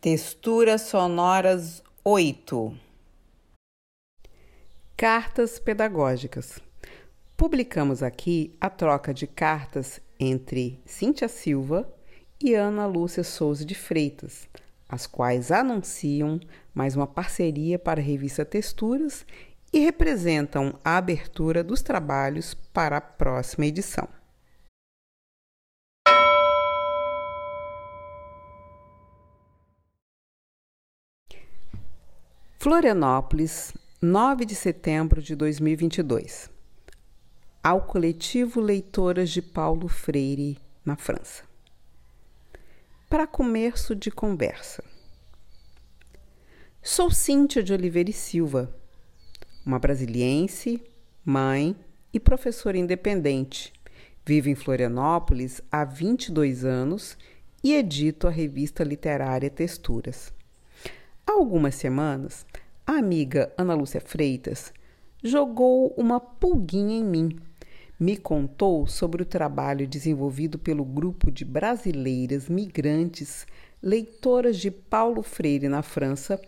Texturas sonoras 8 Cartas pedagógicas. Publicamos aqui a troca de cartas entre Cíntia Silva e Ana Lúcia Souza de Freitas, as quais anunciam mais uma parceria para a revista Texturas e representam a abertura dos trabalhos para a próxima edição. Florianópolis, 9 de setembro de 2022. Ao coletivo Leitoras de Paulo Freire, na França. Para começo de conversa. Sou Cíntia de Oliveira e Silva, uma brasiliense, mãe e professora independente. Vivo em Florianópolis há 22 anos e edito a revista literária Texturas. Há algumas semanas, a amiga Ana Lúcia Freitas jogou uma pulguinha em mim. Me contou sobre o trabalho desenvolvido pelo grupo de brasileiras migrantes leitoras de Paulo Freire na França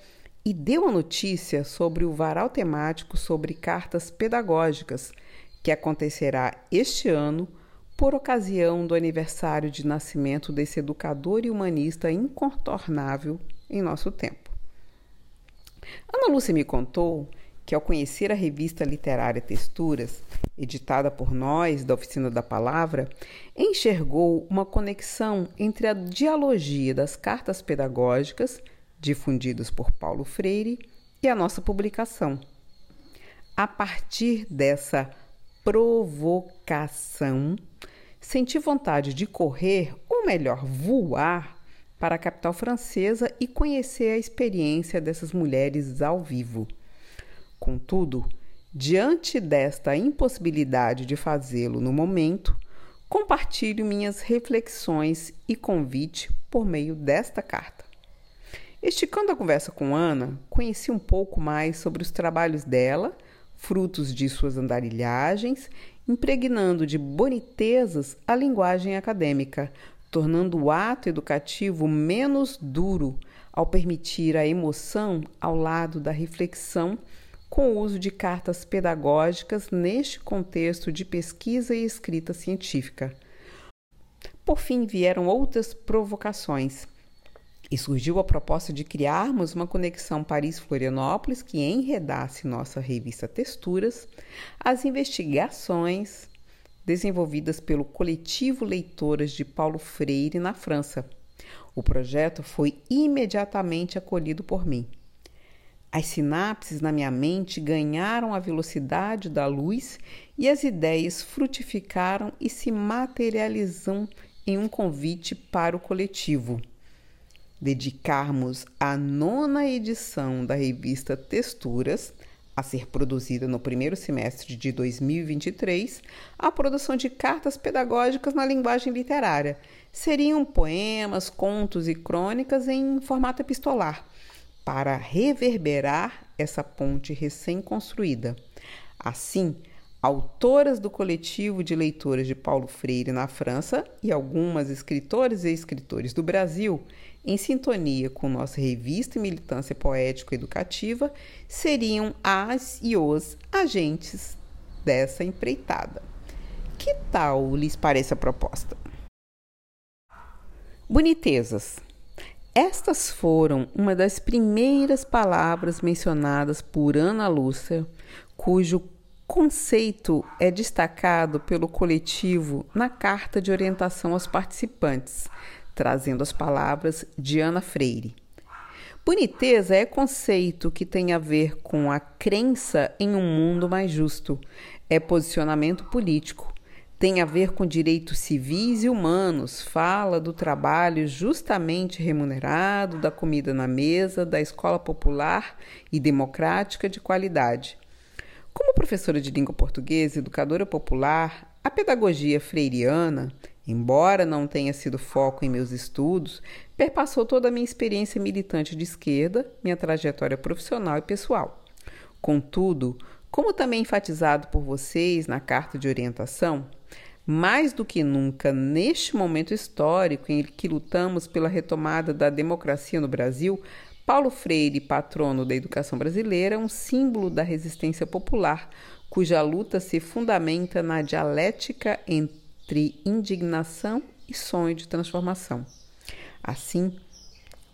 e deu a notícia sobre o varal temático sobre cartas pedagógicas que acontecerá este ano por ocasião do aniversário de nascimento desse educador e humanista incontornável em nosso tempo. Ana Lúcia me contou que, ao conhecer a revista literária Texturas, editada por nós da Oficina da Palavra, enxergou uma conexão entre a dialogia das cartas pedagógicas, difundidas por Paulo Freire, e a nossa publicação. A partir dessa provocação, senti vontade de correr, ou melhor, voar, para a capital francesa e conhecer a experiência dessas mulheres ao vivo. Contudo, diante desta impossibilidade de fazê-lo no momento, compartilho minhas reflexões e convite por meio desta carta. Esticando a conversa com Ana, conheci um pouco mais sobre os trabalhos dela, frutos de suas andarilhagens, impregnando de bonitezas a linguagem acadêmica, tornando o ato educativo menos duro ao permitir a emoção ao lado da reflexão com o uso de cartas pedagógicas neste contexto de pesquisa e escrita científica. Por fim, vieram outras provocações. E surgiu a proposta de criarmos uma conexão Paris-Florianópolis que enredasse nossa revista Texturas, as investigações desenvolvidas pelo coletivo Leitoras de Paulo Freire na França. O projeto foi imediatamente acolhido por mim. As sinapses na minha mente ganharam a velocidade da luz e as ideias frutificaram e se materializam em um convite para o coletivo. Dedicarmos a nona edição da revista Texturas a ser produzida no primeiro semestre de 2023, a produção de cartas pedagógicas na linguagem literária. Seriam poemas, contos e crônicas em formato epistolar, para reverberar essa ponte recém-construída. Assim, autoras do coletivo de leitoras de Paulo Freire na França e algumas escritores e escritores do Brasil em sintonia com nossa revista e militância poético-educativa, seriam as e os agentes dessa empreitada. Que tal lhes parece a proposta? Bonitezas. Estas foram uma das primeiras palavras mencionadas por Ana Lúcia, cujo conceito é destacado pelo coletivo na carta de orientação aos participantes, trazendo as palavras de Ana Freire. Boniteza é conceito que tem a ver com a crença em um mundo mais justo, é posicionamento político, tem a ver com direitos civis e humanos, fala do trabalho justamente remunerado, da comida na mesa, da escola popular e democrática de qualidade. Como professora de língua portuguesa, educadora popular, a pedagogia freiriana Embora não tenha sido foco em meus estudos, perpassou toda a minha experiência militante de esquerda, minha trajetória profissional e pessoal. Contudo, como também enfatizado por vocês na carta de orientação, Mais do que nunca, neste momento histórico em que lutamos pela retomada da democracia no Brasil, Paulo Freire, patrono da educação brasileira, é um símbolo da resistência popular, cuja luta se fundamenta na dialética entre indignação e sonho de transformação. Assim,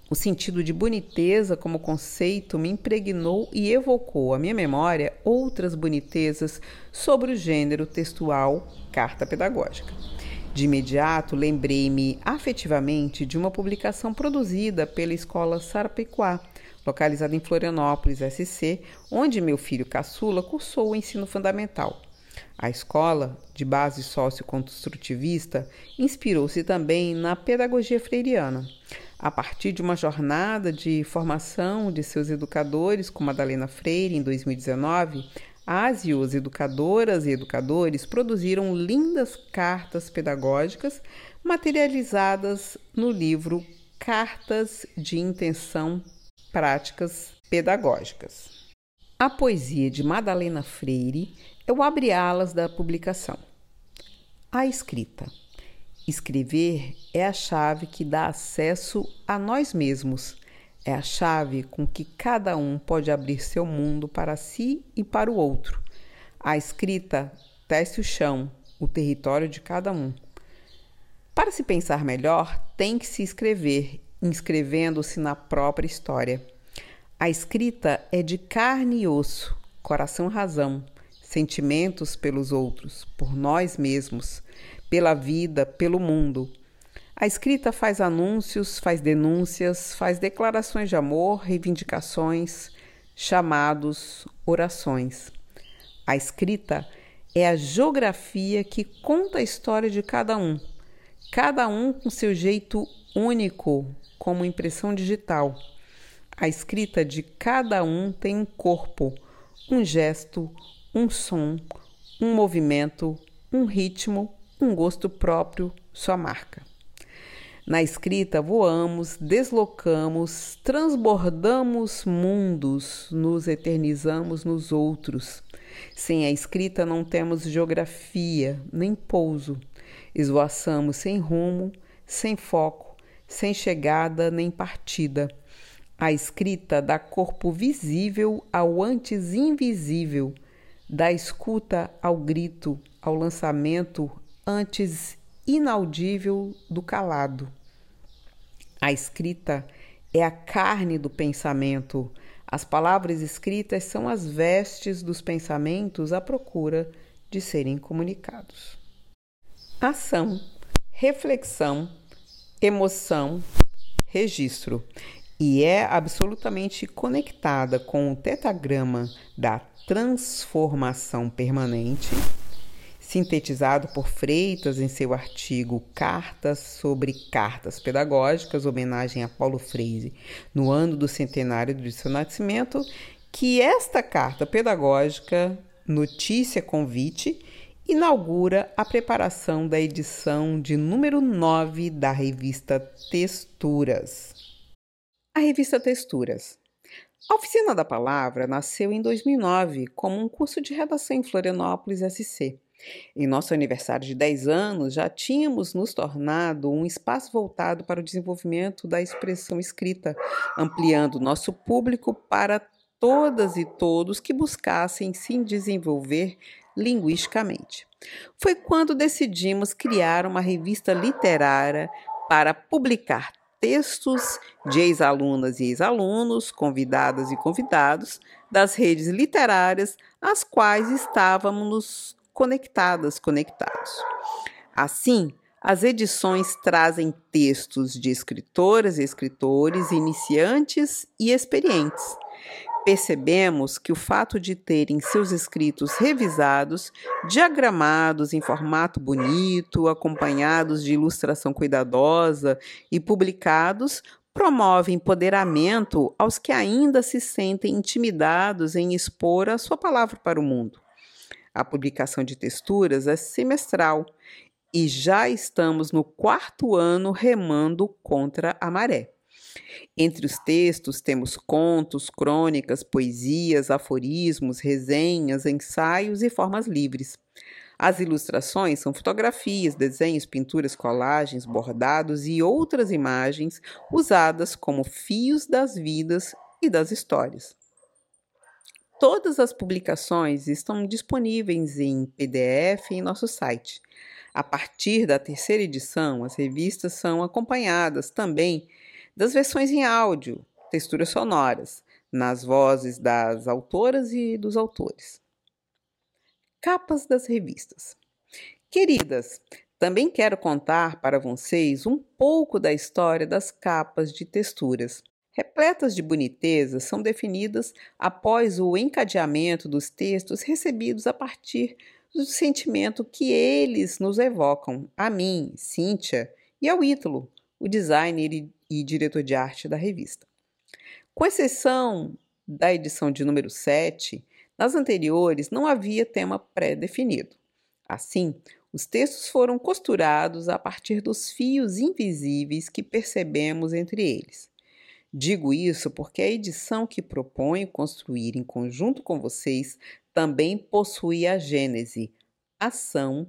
o sentido de boniteza como conceito me impregnou e evocou à minha memória outras bonitezas sobre o gênero textual carta pedagógica. De imediato, lembrei-me afetivamente de uma publicação produzida pela Escola Sarapequá, localizada em Florianópolis, SC, onde meu filho caçula cursou o ensino fundamental. A escola, de base socioconstrutivista, inspirou-se também na pedagogia freiriana a partir de uma jornada de formação de seus educadores com Madalena Freire em 2019, as e os educadoras e educadores produziram lindas cartas pedagógicas materializadas no livro Cartas de Intenção Práticas Pedagógicas. A poesia de Madalena Freire é o abre-alas da publicação. A escrita. Escrever é a chave que dá acesso a nós mesmos. É a chave com que cada um pode abrir seu mundo para si e para o outro. A escrita tece o chão, o território de cada um. Para se pensar melhor, tem que se escrever, inscrevendo-se na própria história. A escrita é de carne e osso, coração razão, sentimentos pelos outros, por nós mesmos pela vida, pelo mundo. A escrita faz anúncios, faz denúncias, faz declarações de amor, reivindicações, chamados, orações. A escrita é a geografia que conta a história de cada um, cada um com seu jeito único, como impressão digital. A escrita de cada um tem um corpo, um gesto, um som, um movimento, um ritmo um gosto próprio, sua marca. Na escrita, voamos, deslocamos, transbordamos mundos, nos eternizamos nos outros. Sem a escrita, não temos geografia, nem pouso. Esvoaçamos sem rumo, sem foco, sem chegada nem partida. A escrita dá corpo visível ao antes invisível, dá escuta ao grito, ao lançamento, antes inaudível do calado. A escrita é a carne do pensamento. As palavras escritas são as vestes dos pensamentos à procura de serem comunicados. Ação, reflexão, emoção, registro. E é absolutamente conectada com o tetagrama da transformação permanente sintetizado por Freitas em seu artigo Cartas sobre Cartas Pedagógicas, homenagem a Paulo Freire, no ano do centenário de seu nascimento, que esta carta pedagógica, notícia convite, inaugura a preparação da edição de número 9 da revista Texturas. A revista Texturas. A Oficina da Palavra nasceu em 2009 como um curso de redação em Florianópolis, SC. Em nosso aniversário de 10 anos, já tínhamos nos tornado um espaço voltado para o desenvolvimento da expressão escrita, ampliando nosso público para todas e todos que buscassem se desenvolver linguisticamente. Foi quando decidimos criar uma revista literária para publicar textos de ex-alunas e ex-alunos, convidadas e convidados das redes literárias às quais estávamos conectadas, conectados. Assim, as edições trazem textos de escritoras e escritores iniciantes e experientes. Percebemos que o fato de terem seus escritos revisados, diagramados em formato bonito, acompanhados de ilustração cuidadosa e publicados, promove empoderamento aos que ainda se sentem intimidados em expor a sua palavra para o mundo. A publicação de texturas é semestral e já estamos no quarto ano remando contra a maré. Entre os textos temos contos, crônicas, poesias, aforismos, resenhas, ensaios e formas livres. As ilustrações são fotografias, desenhos, pinturas, colagens, bordados e outras imagens usadas como fios das vidas e das histórias. Todas as publicações estão disponíveis em PDF em nosso site. A partir da terceira edição, as revistas são acompanhadas também das versões em áudio, texturas sonoras, nas vozes das autoras e dos autores. Capas das revistas. Queridas, também quero contar para vocês um pouco da história das capas de texturas. Repletas de boniteza, são definidas após o encadeamento dos textos recebidos a partir do sentimento que eles nos evocam, a mim, Cíntia, e ao Ítalo, o designer e diretor de arte da revista. Com exceção da edição de número 7, nas anteriores não havia tema pré-definido. Assim, os textos foram costurados a partir dos fios invisíveis que percebemos entre eles. Digo isso porque a edição que proponho construir em conjunto com vocês também possui a gênese, ação,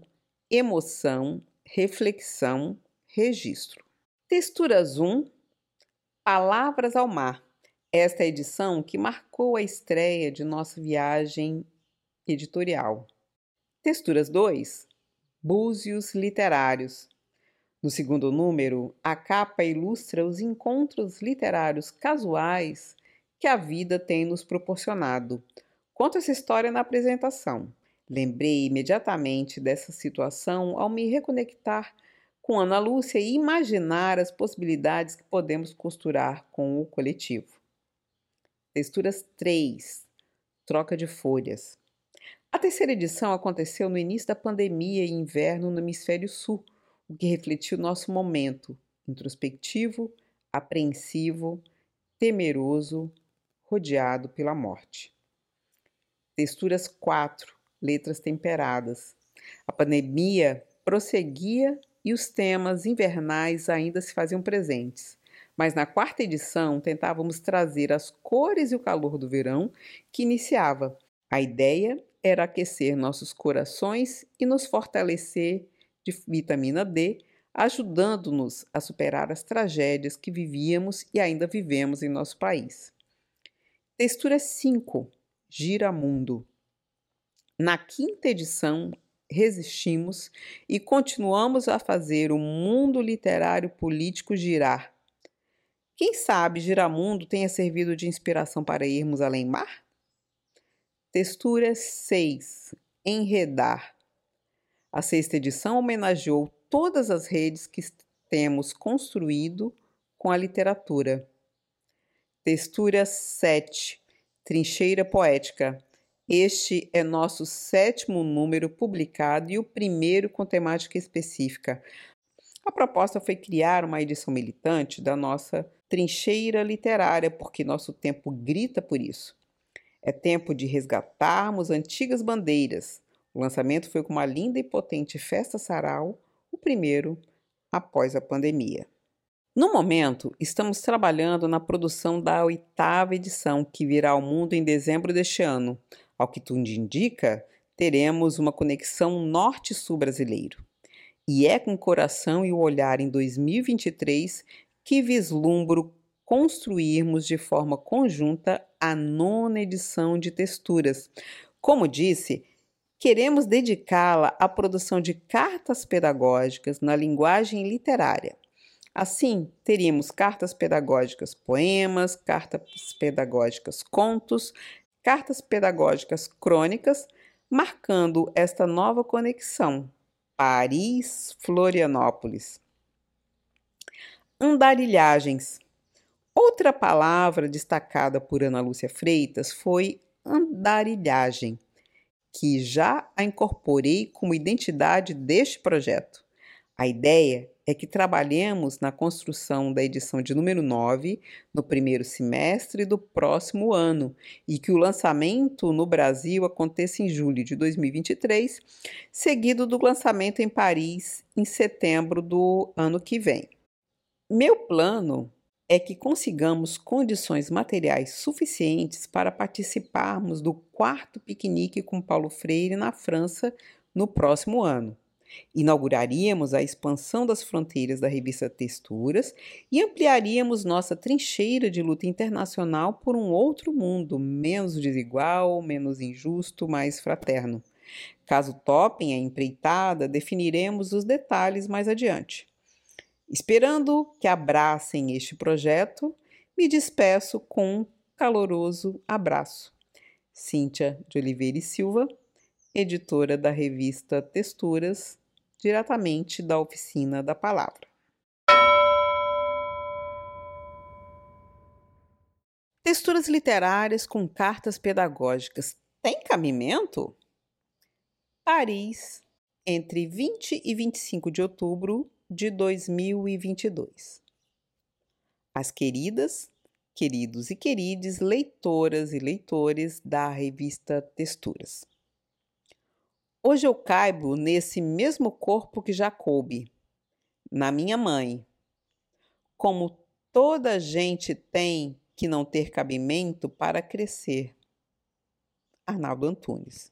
emoção, reflexão, registro. Texturas 1 Palavras ao Mar esta edição que marcou a estreia de nossa viagem editorial. Texturas 2 Búzios Literários. No segundo número, a capa ilustra os encontros literários casuais que a vida tem nos proporcionado. Conto essa história na apresentação. Lembrei imediatamente dessa situação ao me reconectar com Ana Lúcia e imaginar as possibilidades que podemos costurar com o coletivo. Texturas 3 Troca de folhas. A terceira edição aconteceu no início da pandemia e inverno no hemisfério sul, o que refletiu nosso momento introspectivo, apreensivo, temeroso, rodeado pela morte. Texturas 4 Letras temperadas. A pandemia prosseguia e os temas invernais ainda se faziam presentes mas na quarta edição tentávamos trazer as cores e o calor do verão que iniciava. A ideia era aquecer nossos corações e nos fortalecer de vitamina D, ajudando-nos a superar as tragédias que vivíamos e ainda vivemos em nosso país. Textura 5 Gira Mundo. Na quinta edição, resistimos e continuamos a fazer o mundo literário político girar quem sabe Giramundo tenha servido de inspiração para irmos além mar? Textura 6. Enredar. A sexta edição homenageou todas as redes que temos construído com a literatura. Textura 7. Trincheira poética. Este é nosso sétimo número publicado e o primeiro com temática específica. A proposta foi criar uma edição militante da nossa trincheira literária, porque nosso tempo grita por isso. É tempo de resgatarmos antigas bandeiras. O lançamento foi com uma linda e potente festa sarau, o primeiro após a pandemia. No momento, estamos trabalhando na produção da oitava edição, que virá ao mundo em dezembro deste ano. Ao que tudo indica, teremos uma conexão norte-sul brasileiro. E é com o coração e o olhar em 2023 que vislumbro construirmos de forma conjunta a nona edição de Texturas. Como disse, queremos dedicá-la à produção de cartas pedagógicas na linguagem literária. Assim, teríamos cartas pedagógicas poemas, cartas pedagógicas contos, cartas pedagógicas crônicas, marcando esta nova conexão Paris-Florianópolis. Andarilhagens. Outra palavra destacada por Ana Lúcia Freitas foi andarilhagem, que já a incorporei como identidade deste projeto. A ideia é que trabalhemos na construção da edição de número 9 no primeiro semestre do próximo ano e que o lançamento no Brasil aconteça em julho de 2023, seguido do lançamento em Paris em setembro do ano que vem. Meu plano é que consigamos condições materiais suficientes para participarmos do quarto piquenique com Paulo Freire na França no próximo ano. Inauguraríamos a expansão das fronteiras da revista Texturas e ampliaríamos nossa trincheira de luta internacional por um outro mundo menos desigual, menos injusto, mais fraterno. Caso topem a empreitada, definiremos os detalhes mais adiante. Esperando que abracem este projeto, me despeço com um caloroso abraço. Cíntia de Oliveira e Silva, editora da revista Texturas, diretamente da Oficina da Palavra. Texturas literárias com cartas pedagógicas têm cabimento? Paris, entre 20 e 25 de outubro de 2022. As queridas, queridos e querides leitoras e leitores da revista Texturas. Hoje eu caibo nesse mesmo corpo que já coube, na minha mãe. Como toda gente tem que não ter cabimento para crescer. Arnaldo Antunes.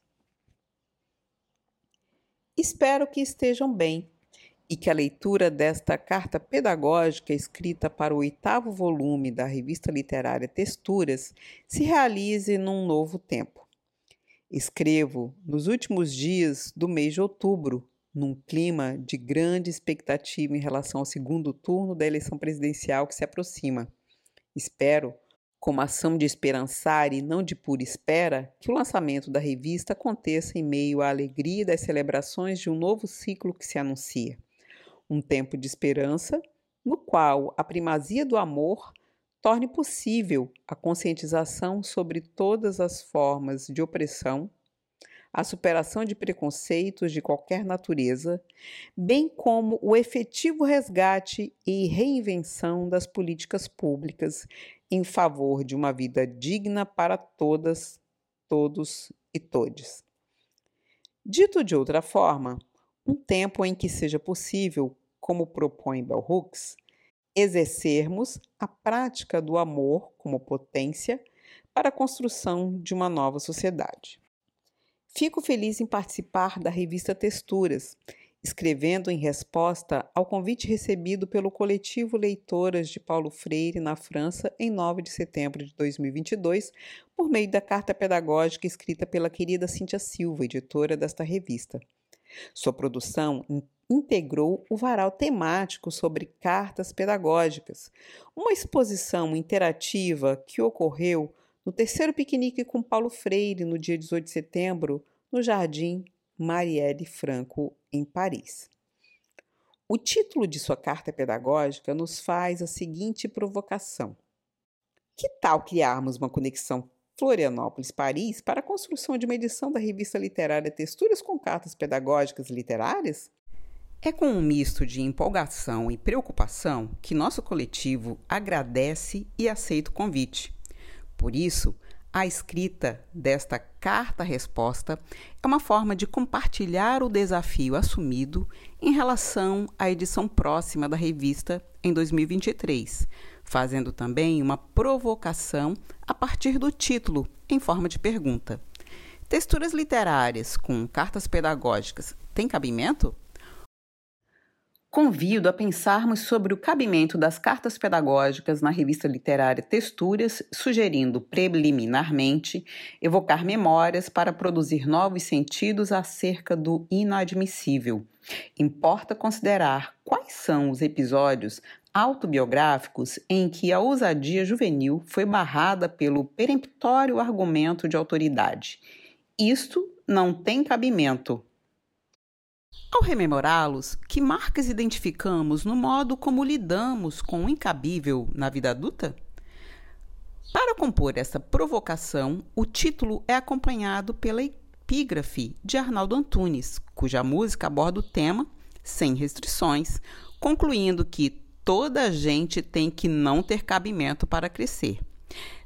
Espero que estejam bem e que a leitura desta carta pedagógica escrita para o oitavo volume da revista literária Texturas se realize num novo tempo. Escrevo nos últimos dias do mês de outubro, num clima de grande expectativa em relação ao segundo turno da eleição presidencial que se aproxima. Espero, como ação de esperançar e não de pura espera, que o lançamento da revista aconteça em meio à alegria das celebrações de um novo ciclo que se anuncia. Um tempo de esperança, no qual a primazia do amor torne possível a conscientização sobre todas as formas de opressão, a superação de preconceitos de qualquer natureza, bem como o efetivo resgate e reinvenção das políticas públicas em favor de uma vida digna para todas, todos e todes. Dito de outra forma, um tempo em que seja possível, como propõe Bell Hooks, exercermos a prática do amor como potência para a construção de uma nova sociedade. Fico feliz em participar da revista Texturas, escrevendo em resposta ao convite recebido pelo coletivo Leitoras de Paulo Freire na França em 9 de setembro de 2022, por meio da carta pedagógica escrita pela querida Cíntia Silva, editora desta revista. Sua produção integrou o varal temático sobre cartas pedagógicas, uma exposição interativa que ocorreu no terceiro piquenique com Paulo Freire no dia 18 de setembro, no Jardim Marielle Franco, em Paris. O título de sua carta pedagógica nos faz a seguinte provocação: Que tal criarmos uma conexão Florianópolis-Paris para a construção de uma edição da revista literária Texturas com Cartas Pedagógicas Literárias? É com um misto de empolgação e preocupação que nosso coletivo agradece e aceita o convite. Por isso, a escrita desta carta-resposta é uma forma de compartilhar o desafio assumido em relação à edição próxima da revista em 2023, fazendo também uma provocação a partir do título, em forma de pergunta. Texturas literárias com cartas pedagógicas têm cabimento? Convido a pensarmos sobre o cabimento das cartas pedagógicas na revista literária Texturas, sugerindo preliminarmente evocar memórias para produzir novos sentidos acerca do inadmissível. Importa considerar quais são os episódios autobiográficos em que a ousadia juvenil foi barrada pelo peremptório argumento de autoridade. Isto não tem cabimento, ao rememorá-los, que marcas identificamos no modo como lidamos com o incabível na vida adulta? Para compor essa provocação, o título é acompanhado pela epígrafe de Arnaldo Antunes, cuja música aborda o tema sem restrições, concluindo que toda gente tem que não ter cabimento para crescer.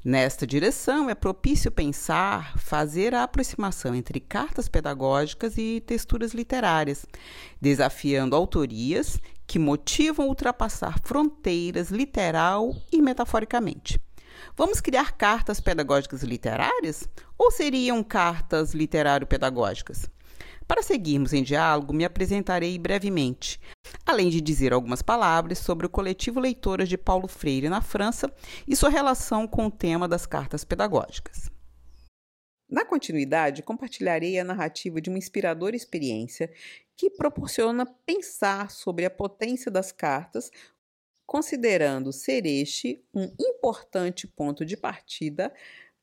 Nesta direção, é propício pensar, fazer a aproximação entre cartas pedagógicas e texturas literárias, desafiando autorias que motivam ultrapassar fronteiras literal e metaforicamente. Vamos criar cartas pedagógicas literárias ou seriam cartas literário-pedagógicas? Para seguirmos em diálogo, me apresentarei brevemente, além de dizer algumas palavras sobre o coletivo Leitoras de Paulo Freire na França e sua relação com o tema das cartas pedagógicas. Na continuidade, compartilharei a narrativa de uma inspiradora experiência que proporciona pensar sobre a potência das cartas, considerando ser este um importante ponto de partida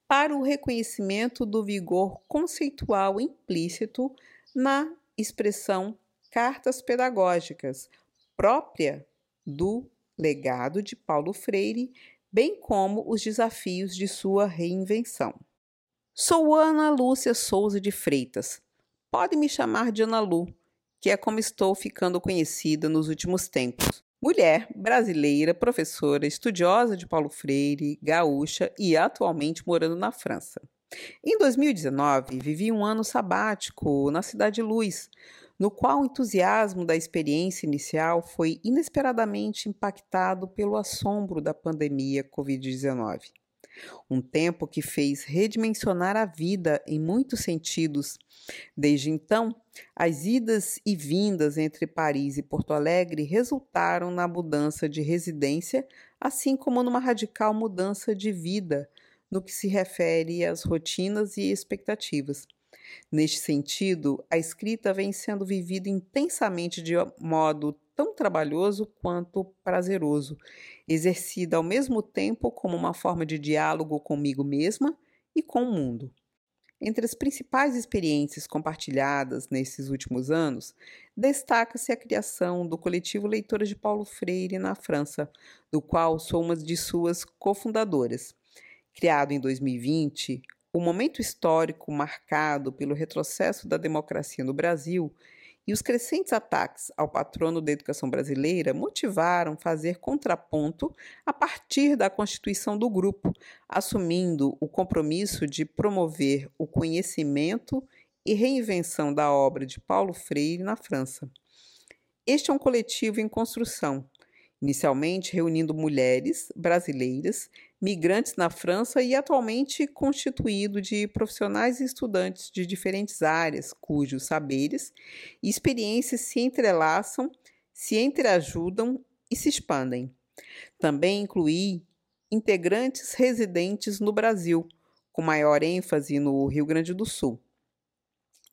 para o reconhecimento do vigor conceitual implícito na expressão cartas pedagógicas, própria do legado de Paulo Freire, bem como os desafios de sua reinvenção. Sou Ana Lúcia Souza de Freitas. Pode me chamar de Ana Lu, que é como estou ficando conhecida nos últimos tempos. Mulher brasileira, professora, estudiosa de Paulo Freire, gaúcha e atualmente morando na França. Em 2019, vivi um ano sabático na Cidade Luz, no qual o entusiasmo da experiência inicial foi inesperadamente impactado pelo assombro da pandemia Covid-19. Um tempo que fez redimensionar a vida em muitos sentidos. Desde então, as idas e vindas entre Paris e Porto Alegre resultaram na mudança de residência, assim como numa radical mudança de vida no que se refere às rotinas e expectativas. Neste sentido, a escrita vem sendo vivida intensamente de modo tão trabalhoso quanto prazeroso, exercida ao mesmo tempo como uma forma de diálogo comigo mesma e com o mundo. Entre as principais experiências compartilhadas nesses últimos anos, destaca-se a criação do coletivo Leitoras de Paulo Freire na França, do qual sou uma de suas cofundadoras. Criado em 2020, o momento histórico marcado pelo retrocesso da democracia no Brasil e os crescentes ataques ao patrono da educação brasileira motivaram fazer contraponto a partir da constituição do grupo, assumindo o compromisso de promover o conhecimento e reinvenção da obra de Paulo Freire na França. Este é um coletivo em construção, inicialmente reunindo mulheres brasileiras migrantes na França e atualmente constituído de profissionais e estudantes de diferentes áreas, cujos saberes e experiências se entrelaçam, se entreajudam e se expandem. Também incluí integrantes residentes no Brasil, com maior ênfase no Rio Grande do Sul.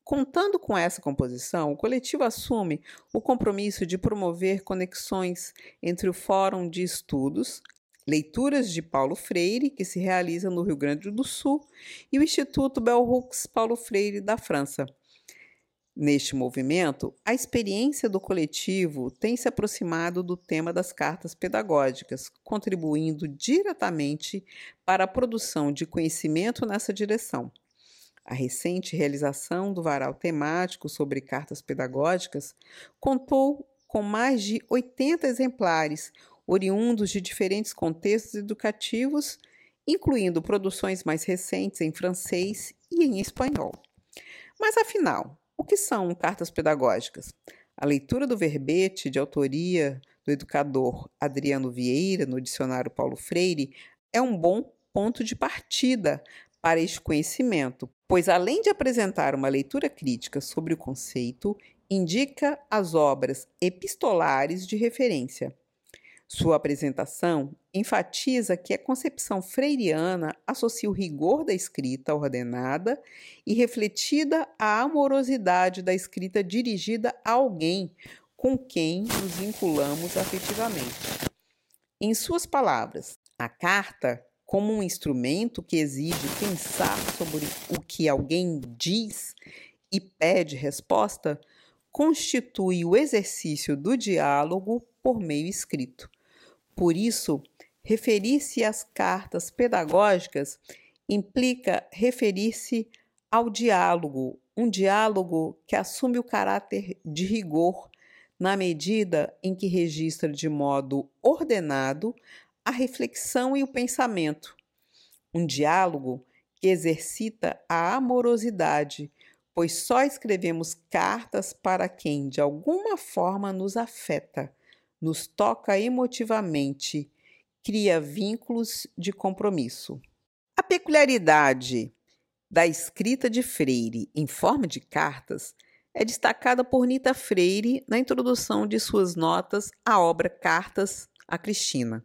Contando com essa composição, o coletivo assume o compromisso de promover conexões entre o Fórum de Estudos, Leituras de Paulo Freire, que se realiza no Rio Grande do Sul, e o Instituto Bell Hooks Paulo Freire da França. Neste movimento, a experiência do coletivo tem se aproximado do tema das cartas pedagógicas, contribuindo diretamente para a produção de conhecimento nessa direção. A recente realização do varal temático sobre cartas pedagógicas contou com mais de 80 exemplares, oriundos de diferentes contextos educativos, incluindo produções mais recentes em francês e em espanhol. Mas afinal, o que são cartas pedagógicas? A leitura do verbete de autoria do educador Adriano Vieira no dicionário Paulo Freire é um bom ponto de partida para este conhecimento, pois além de apresentar uma leitura crítica sobre o conceito, indica as obras epistolares de referência. Sua apresentação enfatiza que a concepção freiriana associa o rigor da escrita ordenada e refletida à amorosidade da escrita dirigida a alguém com quem nos vinculamos afetivamente. Em suas palavras, a carta, como um instrumento que exige pensar sobre o que alguém diz e pede resposta, constitui o exercício do diálogo por meio escrito. Por isso, referir-se às cartas pedagógicas implica referir-se ao diálogo, um diálogo que assume o caráter de rigor na medida em que registra de modo ordenado a reflexão e o pensamento. Um diálogo que exercita a amorosidade, pois só escrevemos cartas para quem de alguma forma nos afeta nos toca emotivamente, cria vínculos de compromisso. A peculiaridade da escrita de Freire em forma de cartas é destacada por Nita Freire na introdução de suas notas à obra Cartas a Cristina.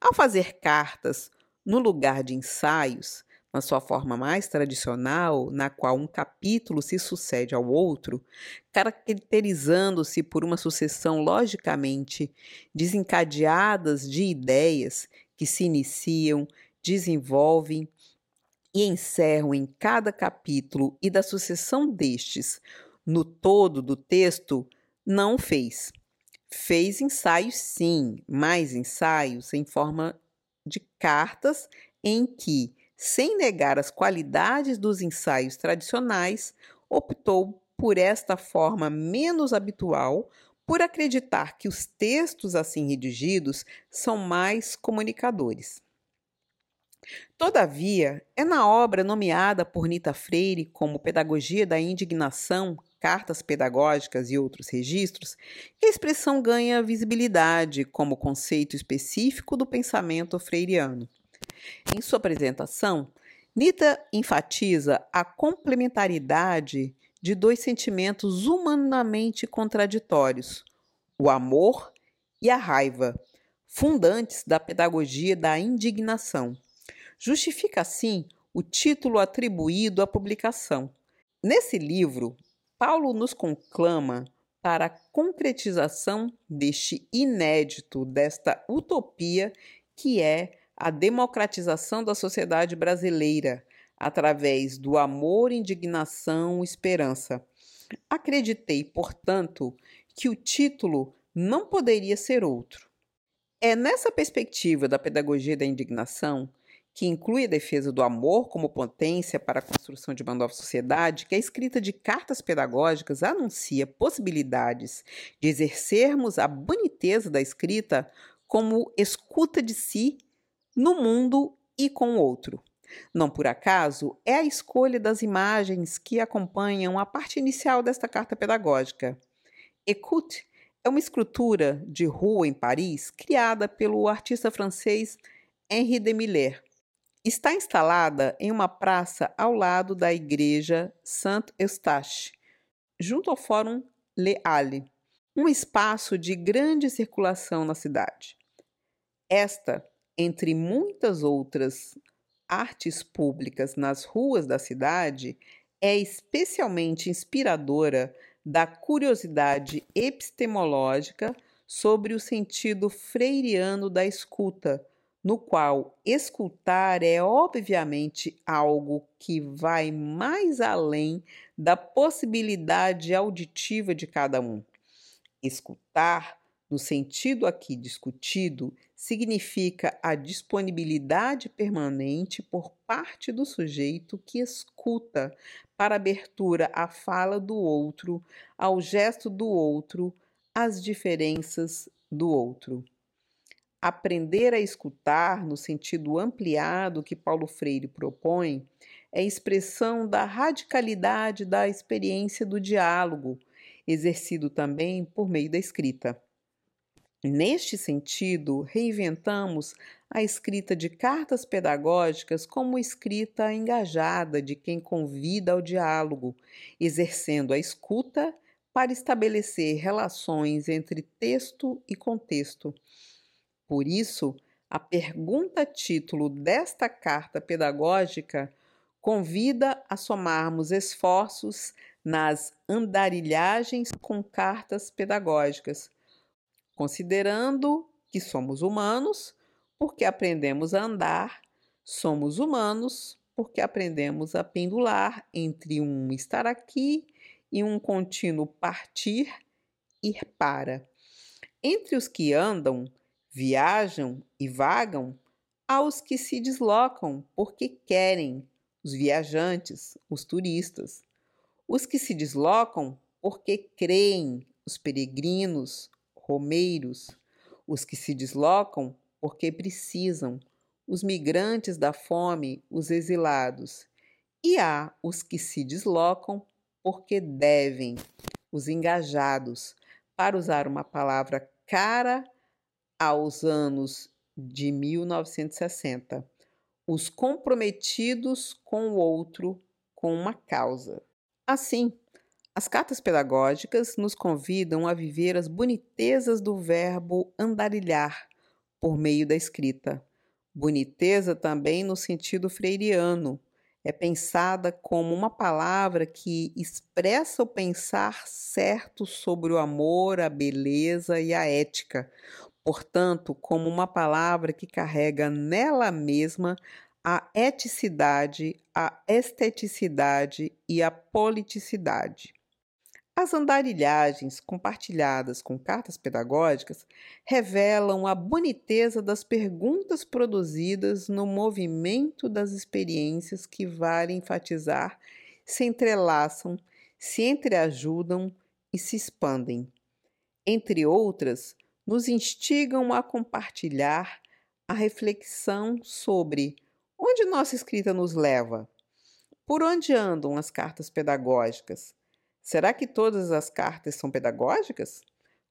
Ao fazer cartas no lugar de ensaios, na sua forma mais tradicional, na qual um capítulo se sucede ao outro, caracterizando-se por uma sucessão logicamente desencadeadas de ideias que se iniciam, desenvolvem e encerram em cada capítulo e da sucessão destes no todo do texto, não fez. Fez ensaios, sim, mais ensaios em forma de cartas em que sem negar as qualidades dos ensaios tradicionais, optou por esta forma menos habitual, por acreditar que os textos assim redigidos são mais comunicadores. Todavia, é na obra nomeada por Nita Freire como Pedagogia da Indignação, Cartas Pedagógicas e outros registros que a expressão ganha visibilidade como conceito específico do pensamento freiriano. Em sua apresentação, Nita enfatiza a complementaridade de dois sentimentos humanamente contraditórios, o amor e a raiva, fundantes da pedagogia da indignação. Justifica assim o título atribuído à publicação. Nesse livro, Paulo nos conclama para a concretização deste inédito, desta utopia que é a democratização da sociedade brasileira através do amor, indignação, esperança. Acreditei, portanto, que o título não poderia ser outro. É nessa perspectiva da pedagogia da indignação, que inclui a defesa do amor como potência para a construção de uma nova sociedade, que a escrita de cartas pedagógicas anuncia possibilidades de exercermos a boniteza da escrita como escuta de si no mundo e com o outro. Não por acaso, é a escolha das imagens que acompanham a parte inicial desta carta pedagógica. Écoute é uma escultura de rua em Paris criada pelo artista francês Henri de Miller. Está instalada em uma praça ao lado da igreja Saint-Eustache, junto ao Fórum Les Halles, um espaço de grande circulação na cidade. Esta entre muitas outras artes públicas nas ruas da cidade, é especialmente inspiradora da curiosidade epistemológica sobre o sentido freiriano da escuta, no qual escutar é obviamente algo que vai mais além da possibilidade auditiva de cada um. Escutar no sentido aqui discutido, significa a disponibilidade permanente por parte do sujeito que escuta para abertura à fala do outro, ao gesto do outro, às diferenças do outro. Aprender a escutar, no sentido ampliado que Paulo Freire propõe, é expressão da radicalidade da experiência do diálogo, exercido também por meio da escrita. Neste sentido, reinventamos a escrita de cartas pedagógicas como escrita engajada de quem convida ao diálogo, exercendo a escuta para estabelecer relações entre texto e contexto. Por isso, a pergunta título desta carta pedagógica convida a somarmos esforços nas andarilhagens com cartas pedagógicas Considerando que somos humanos, porque aprendemos a andar, somos humanos, porque aprendemos a pendular entre um estar aqui e um contínuo partir, ir para. Entre os que andam, viajam e vagam, há os que se deslocam porque querem, os viajantes, os turistas. Os que se deslocam porque creem, os peregrinos, romeiros, os que se deslocam porque precisam, os migrantes da fome, os exilados. E há os que se deslocam porque devem, os engajados, para usar uma palavra cara aos anos de 1960, os comprometidos com o outro, com uma causa. Assim, As cartas pedagógicas nos convidam a viver as bonitezas do verbo andarilhar por meio da escrita. Boniteza também no sentido freiriano. É pensada como uma palavra que expressa o pensar certo sobre o amor, a beleza e a ética. Portanto, como uma palavra que carrega nela mesma a eticidade, a esteticidade e a politicidade. As andarilhagens compartilhadas com cartas pedagógicas revelam a boniteza das perguntas produzidas no movimento das experiências que vale enfatizar, se entrelaçam, se entreajudam e se expandem. Entre outras, nos instigam a compartilhar a reflexão sobre onde nossa escrita nos leva, por onde andam as cartas pedagógicas Será que todas as cartas são pedagógicas?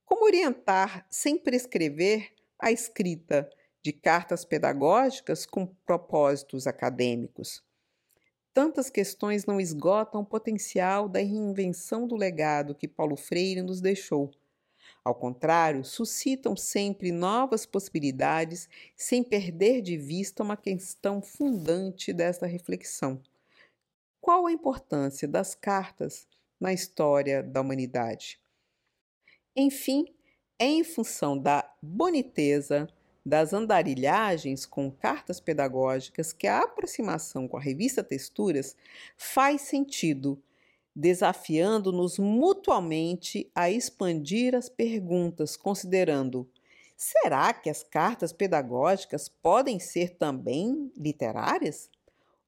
Como orientar, sem prescrever, a escrita de cartas pedagógicas com propósitos acadêmicos? Tantas questões não esgotam o potencial da reinvenção do legado que Paulo Freire nos deixou. Ao contrário, suscitam sempre novas possibilidades, sem perder de vista uma questão fundante desta reflexão. Qual a importância das cartas na história da humanidade. Enfim, em função da boniteza das andarilhagens com cartas pedagógicas que a aproximação com a revista Texturas faz sentido, desafiando-nos mutuamente a expandir as perguntas, considerando: será que as cartas pedagógicas podem ser também literárias?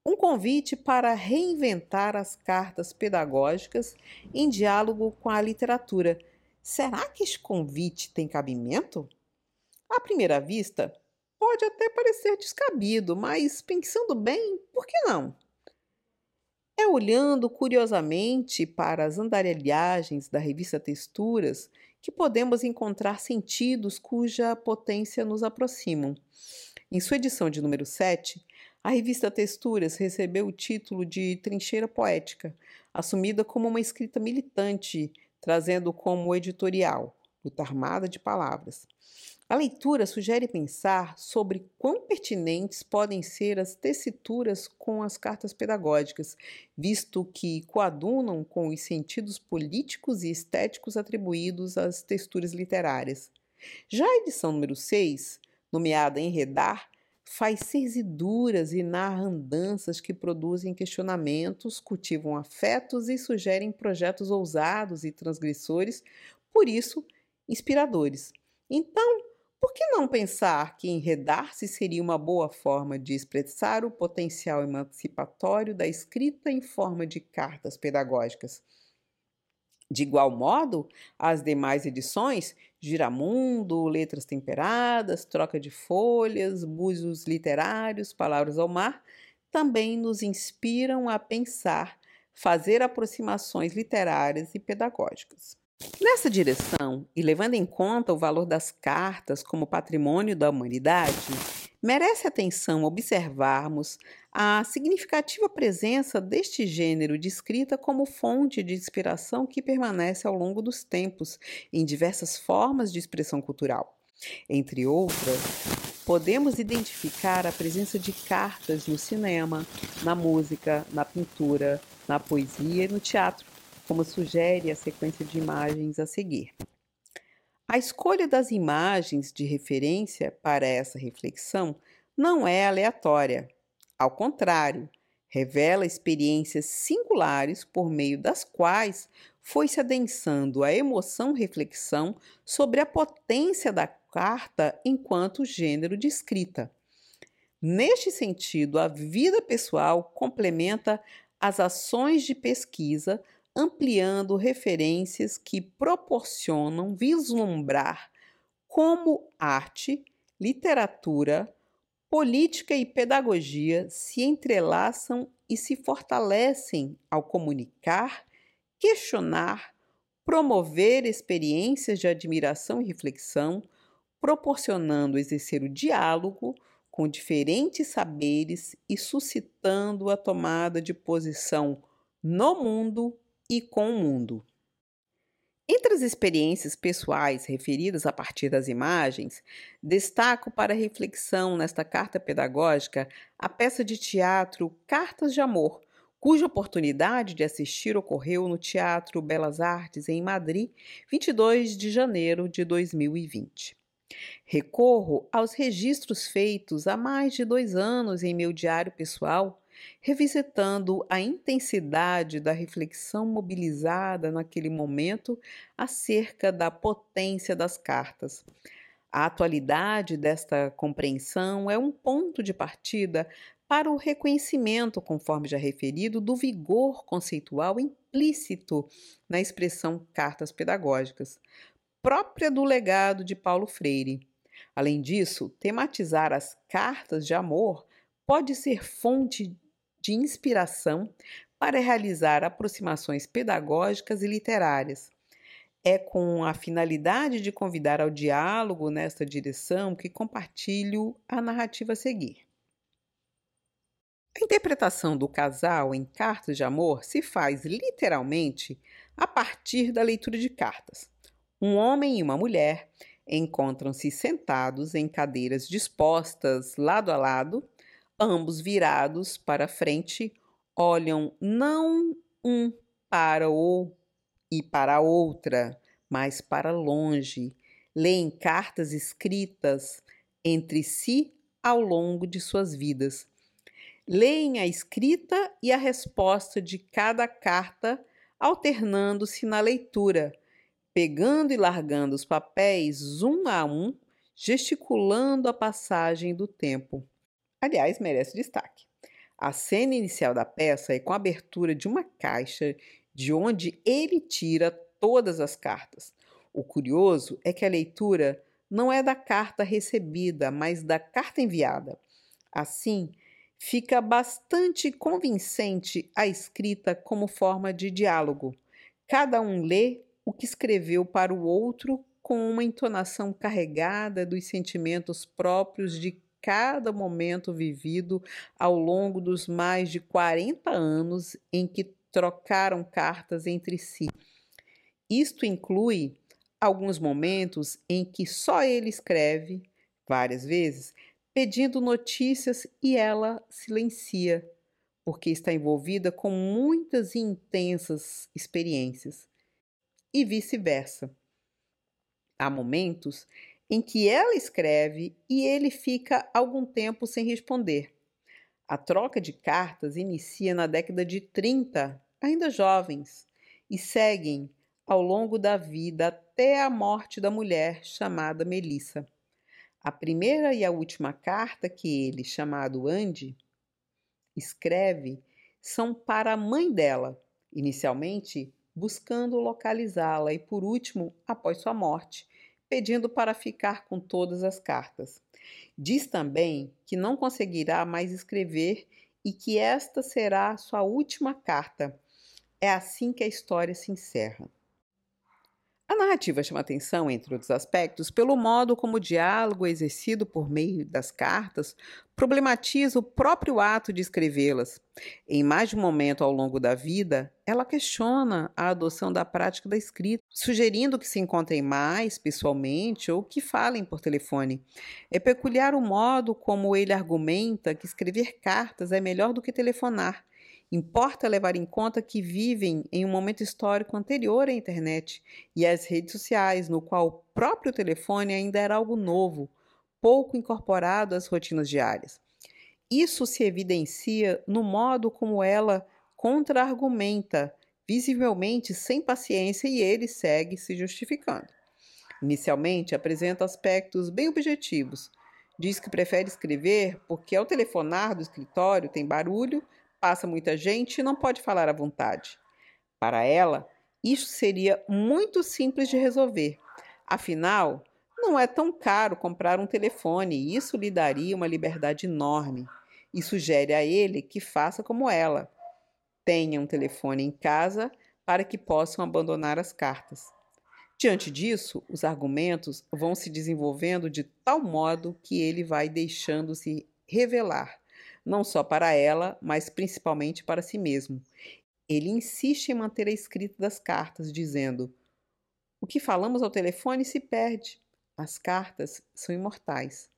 Um convite para reinventar as cartas pedagógicas em diálogo com a literatura. Será que este convite tem cabimento? À primeira vista, pode até parecer descabido, mas pensando bem, por que não? É olhando curiosamente para as andarilhagens da revista Texturas que podemos encontrar sentidos cuja potência nos aproximam. Em sua edição de número 7, a revista Texturas recebeu o título de Trincheira Poética, assumida como uma escrita militante, trazendo como editorial Luta Armada de Palavras. A leitura sugere pensar sobre quão pertinentes podem ser as tessituras com as cartas pedagógicas, visto que coadunam com os sentidos políticos e estéticos atribuídos às texturas literárias. Já a edição número 6, nomeada Enredar, faz serziduras e narra andanças que produzem questionamentos, cultivam afetos e sugerem projetos ousados e transgressores, por isso, inspiradores. Então, por que não pensar que enredar-se seria uma boa forma de expressar o potencial emancipatório da escrita em forma de cartas pedagógicas? De igual modo, as demais edições, Giramundo, Letras Temperadas, Troca de Folhas, Búzios Literários, Palavras ao Mar, também nos inspiram a pensar, fazer aproximações literárias e pedagógicas. Nessa direção, e levando em conta o valor das cartas como patrimônio da humanidade, merece atenção observarmos a significativa presença deste gênero de escrita como fonte de inspiração que permanece ao longo dos tempos em diversas formas de expressão cultural. Entre outras, podemos identificar a presença de cartas no cinema, na música, na pintura, na poesia e no teatro, como sugere a sequência de imagens a seguir. A escolha das imagens de referência para essa reflexão não é aleatória. Ao contrário, revela experiências singulares por meio das quais foi se adensando a emoção-reflexão sobre a potência da carta enquanto gênero de escrita. Neste sentido, a vida pessoal complementa as ações de pesquisa ampliando referências que proporcionam vislumbrar como arte, literatura, política e pedagogia se entrelaçam e se fortalecem ao comunicar, questionar, promover experiências de admiração e reflexão, proporcionando exercer o diálogo com diferentes saberes e suscitando a tomada de posição no mundo e com o mundo. Entre as experiências pessoais referidas a partir das imagens, destaco para reflexão nesta carta pedagógica a peça de teatro Cartas de Amor, cuja oportunidade de assistir ocorreu no Teatro Belas Artes em Madrid, 22 de janeiro de 2020. Recorro aos registros feitos há mais de dois anos em meu diário pessoal revisitando a intensidade da reflexão mobilizada naquele momento acerca da potência das cartas. A atualidade desta compreensão é um ponto de partida para o reconhecimento, conforme já referido, do vigor conceitual implícito na expressão cartas pedagógicas, própria do legado de Paulo Freire. Além disso, tematizar as cartas de amor pode ser fonte de inspiração para realizar aproximações pedagógicas e literárias. É com a finalidade de convidar ao diálogo nesta direção que compartilho a narrativa a seguir. A interpretação do casal em Cartas de Amor se faz literalmente a partir da leitura de cartas. Um homem e uma mulher encontram-se sentados em cadeiras dispostas lado a lado ambos virados para frente, olham não um para o e para a outra, mas para longe, leem cartas escritas entre si ao longo de suas vidas. Leem a escrita e a resposta de cada carta, alternando-se na leitura, pegando e largando os papéis um a um, gesticulando a passagem do tempo. Aliás, merece destaque. A cena inicial da peça é com a abertura de uma caixa de onde ele tira todas as cartas. O curioso é que a leitura não é da carta recebida, mas da carta enviada. Assim, fica bastante convincente a escrita como forma de diálogo. Cada um lê o que escreveu para o outro com uma entonação carregada dos sentimentos próprios de cada momento vivido ao longo dos mais de 40 anos em que trocaram cartas entre si. Isto inclui alguns momentos em que só ele escreve, várias vezes, pedindo notícias e ela silencia, porque está envolvida com muitas e intensas experiências, e vice-versa. Há momentos em que ela escreve e ele fica algum tempo sem responder. A troca de cartas inicia na década de 30, ainda jovens, e seguem ao longo da vida até a morte da mulher chamada Melissa. A primeira e a última carta que ele, chamado Andy, escreve são para a mãe dela, inicialmente buscando localizá-la e, por último, após sua morte, pedindo para ficar com todas as cartas. Diz também que não conseguirá mais escrever e que esta será sua última carta. É assim que a história se encerra. A narrativa chama atenção, entre outros aspectos, pelo modo como o diálogo exercido por meio das cartas problematiza o próprio ato de escrevê-las. Em mais de um momento ao longo da vida, ela questiona a adoção da prática da escrita, sugerindo que se encontrem mais pessoalmente ou que falem por telefone. É peculiar o modo como ele argumenta que escrever cartas é melhor do que telefonar Importa levar em conta que vivem em um momento histórico anterior à internet e às redes sociais, no qual o próprio telefone ainda era algo novo, pouco incorporado às rotinas diárias. Isso se evidencia no modo como ela contra-argumenta, visivelmente sem paciência, e ele segue se justificando. Inicialmente, apresenta aspectos bem objetivos. Diz que prefere escrever porque, ao telefonar do escritório, tem barulho passa muita gente e não pode falar à vontade. Para ela, isso seria muito simples de resolver. Afinal, não é tão caro comprar um telefone e isso lhe daria uma liberdade enorme. E sugere a ele que faça como ela: tenha um telefone em casa para que possam abandonar as cartas. Diante disso, os argumentos vão se desenvolvendo de tal modo que ele vai deixando-se revelar não só para ela, mas principalmente para si mesmo. Ele insiste em manter a escrita das cartas, dizendo: O que falamos ao telefone se perde. As cartas são imortais.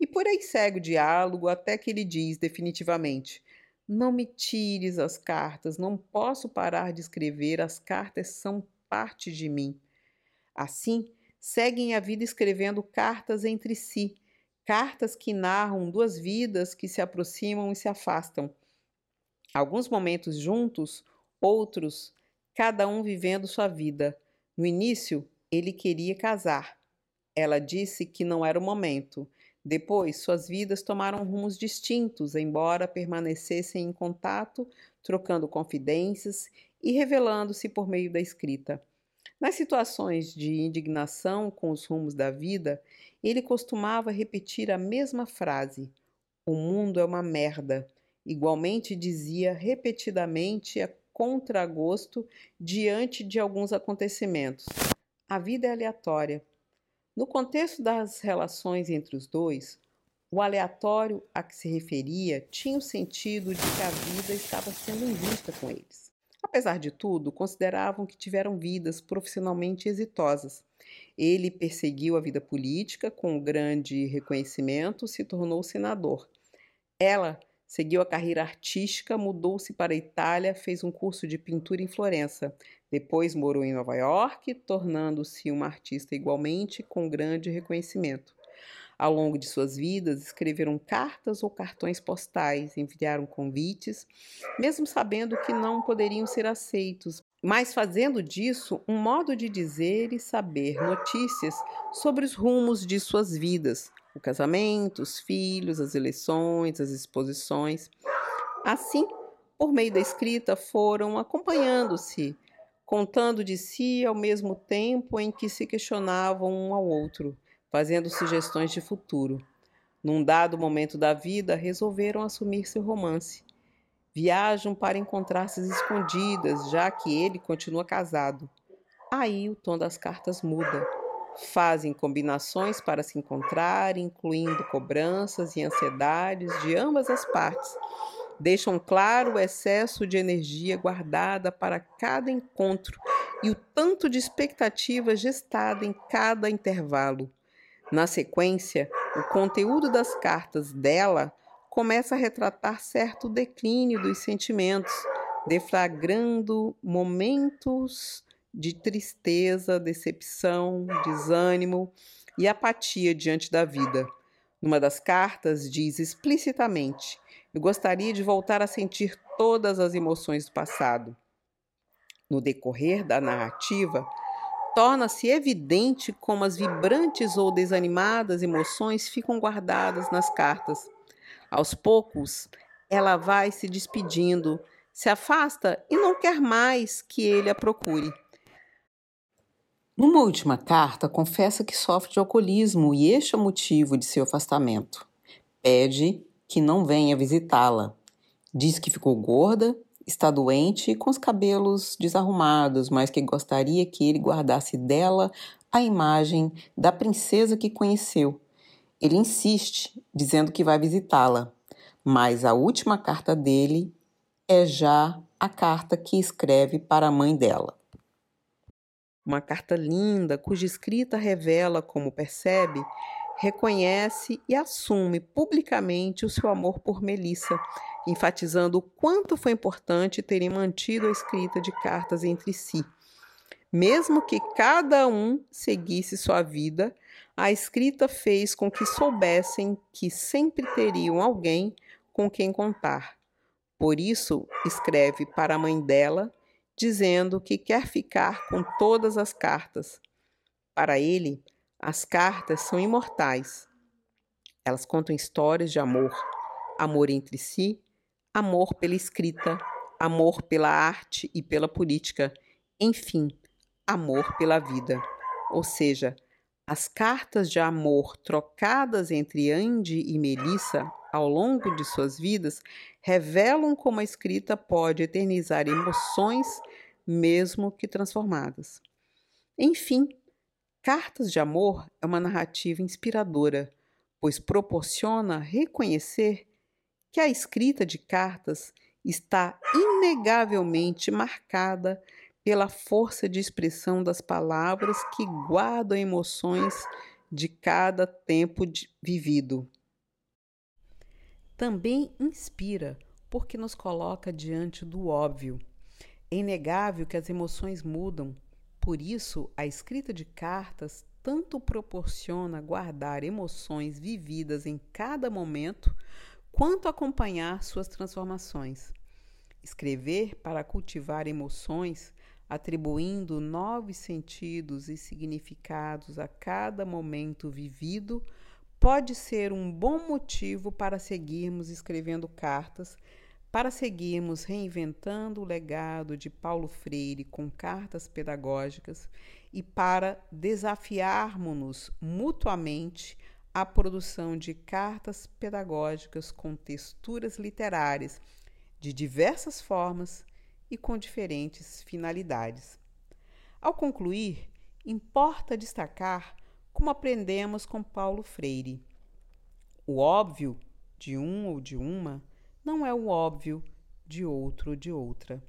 E por aí segue o diálogo até que ele diz definitivamente: Não me tires as cartas, não posso parar de escrever, as cartas são parte de mim. Assim, seguem a vida escrevendo cartas entre si, cartas que narram duas vidas que se aproximam e se afastam. Alguns momentos juntos, outros, cada um vivendo sua vida. No início, ele queria casar. Ela disse que não era o momento. Depois, suas vidas tomaram rumos distintos, embora permanecessem em contato, trocando confidências e revelando-se por meio da escrita. Nas situações de indignação com os rumos da vida, ele costumava repetir a mesma frase: O mundo é uma merda. Igualmente dizia repetidamente a contragosto diante de alguns acontecimentos. A vida é aleatória. No contexto das relações entre os dois, o aleatório a que se referia tinha o sentido de que a vida estava sendo injusta com eles. Apesar de tudo, consideravam que tiveram vidas profissionalmente exitosas. Ele perseguiu a vida política com grande reconhecimento, se tornou senador. Ela seguiu a carreira artística, mudou-se para a Itália, fez um curso de pintura em Florença. Depois morou em Nova York, tornando-se uma artista igualmente com grande reconhecimento. Ao longo de suas vidas, escreveram cartas ou cartões postais, enviaram convites, mesmo sabendo que não poderiam ser aceitos, mas fazendo disso um modo de dizer e saber notícias sobre os rumos de suas vidas, o casamento, os filhos, as eleições, as exposições. Assim, por meio da escrita, foram acompanhando-se, contando de si ao mesmo tempo em que se questionavam um ao outro fazendo sugestões de futuro. Num dado momento da vida, resolveram assumir seu romance. Viajam para encontrar-se escondidas, já que ele continua casado. Aí o tom das cartas muda. Fazem combinações para se encontrar, incluindo cobranças e ansiedades de ambas as partes. Deixam claro o excesso de energia guardada para cada encontro e o tanto de expectativa gestada em cada intervalo. Na sequência, o conteúdo das cartas dela começa a retratar certo declínio dos sentimentos, deflagrando momentos de tristeza, decepção, desânimo e apatia diante da vida. Numa das cartas, diz explicitamente: Eu gostaria de voltar a sentir todas as emoções do passado. No decorrer da narrativa, torna-se evidente como as vibrantes ou desanimadas emoções ficam guardadas nas cartas. Aos poucos, ela vai se despedindo, se afasta e não quer mais que ele a procure. Numa última carta, confessa que sofre de alcoolismo e este é o motivo de seu afastamento. Pede que não venha visitá-la. Diz que ficou gorda está doente e com os cabelos desarrumados, mas que gostaria que ele guardasse dela a imagem da princesa que conheceu. Ele insiste, dizendo que vai visitá-la, mas a última carta dele é já a carta que escreve para a mãe dela. Uma carta linda, cuja escrita revela, como percebe, reconhece e assume publicamente o seu amor por Melissa, enfatizando o quanto foi importante terem mantido a escrita de cartas entre si. Mesmo que cada um seguisse sua vida, a escrita fez com que soubessem que sempre teriam alguém com quem contar. Por isso, escreve para a mãe dela, dizendo que quer ficar com todas as cartas. Para ele, as cartas são imortais. Elas contam histórias de amor, amor entre si, amor pela escrita, amor pela arte e pela política, enfim, amor pela vida. Ou seja, as cartas de amor trocadas entre Andy e Melissa ao longo de suas vidas revelam como a escrita pode eternizar emoções, mesmo que transformadas. Enfim, Cartas de Amor é uma narrativa inspiradora, pois proporciona reconhecer que a escrita de cartas está inegavelmente marcada pela força de expressão das palavras que guardam emoções de cada tempo vivido. Também inspira, porque nos coloca diante do óbvio. É inegável que as emoções mudam, por isso, a escrita de cartas tanto proporciona guardar emoções vividas em cada momento, quanto acompanhar suas transformações. Escrever para cultivar emoções, atribuindo novos sentidos e significados a cada momento vivido, pode ser um bom motivo para seguirmos escrevendo cartas para seguirmos reinventando o legado de Paulo Freire com cartas pedagógicas e para desafiarmos-nos mutuamente a produção de cartas pedagógicas com texturas literárias de diversas formas e com diferentes finalidades. Ao concluir, importa destacar como aprendemos com Paulo Freire. O óbvio de um ou de uma não é o óbvio de outro ou de outra.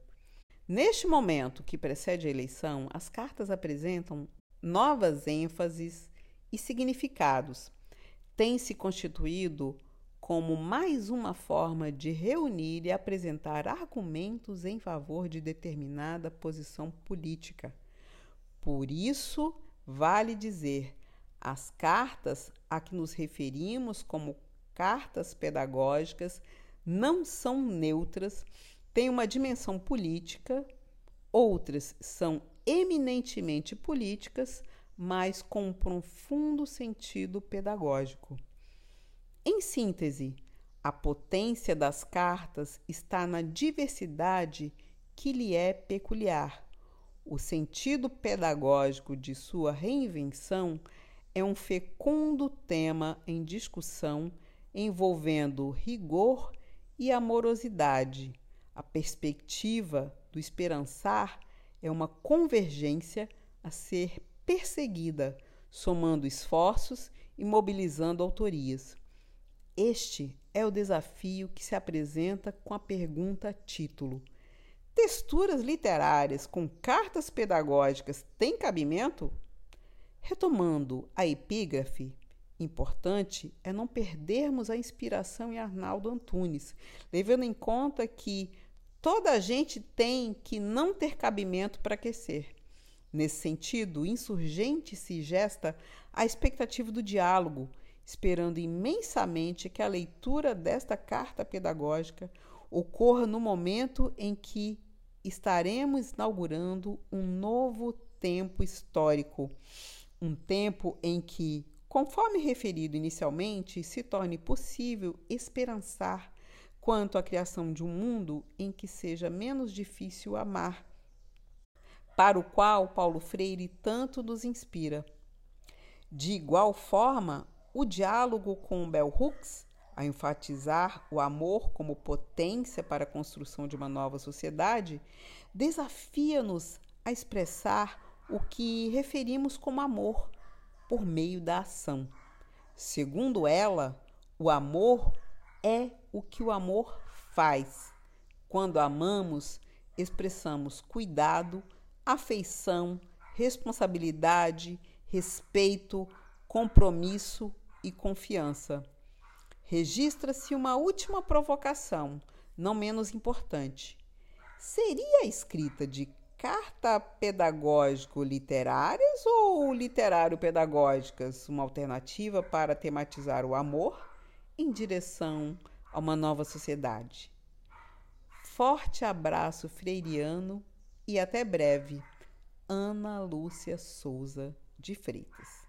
Neste momento que precede a eleição, as cartas apresentam novas ênfases e significados. Tem se constituído como mais uma forma de reunir e apresentar argumentos em favor de determinada posição política. Por isso, vale dizer, as cartas a que nos referimos como cartas pedagógicas não são neutras, têm uma dimensão política, outras são eminentemente políticas, mas com um profundo sentido pedagógico. Em síntese, a potência das cartas está na diversidade que lhe é peculiar. O sentido pedagógico de sua reinvenção é um fecundo tema em discussão envolvendo rigor e amorosidade. A perspectiva do esperançar é uma convergência a ser perseguida, somando esforços e mobilizando autorias. Este é o desafio que se apresenta com a pergunta título. Texturas literárias com cartas pedagógicas têm cabimento? Retomando a epígrafe, importante é não perdermos a inspiração em Arnaldo Antunes, levando em conta que toda a gente tem que não ter cabimento para aquecer. Nesse sentido, insurgente se gesta a expectativa do diálogo, esperando imensamente que a leitura desta carta pedagógica ocorra no momento em que estaremos inaugurando um novo tempo histórico, um tempo em que Conforme referido inicialmente, se torne possível esperançar quanto à criação de um mundo em que seja menos difícil amar, para o qual Paulo Freire tanto nos inspira. De igual forma, o diálogo com Bell Hooks, a enfatizar o amor como potência para a construção de uma nova sociedade, desafia-nos a expressar o que referimos como amor por meio da ação. Segundo ela, o amor é o que o amor faz. Quando amamos, expressamos cuidado, afeição, responsabilidade, respeito, compromisso e confiança. Registra-se uma última provocação, não menos importante. Seria a escrita de carta pedagógico-literárias ou literário-pedagógicas, uma alternativa para tematizar o amor em direção a uma nova sociedade. Forte abraço freiriano e até breve. Ana Lúcia Souza de Freitas.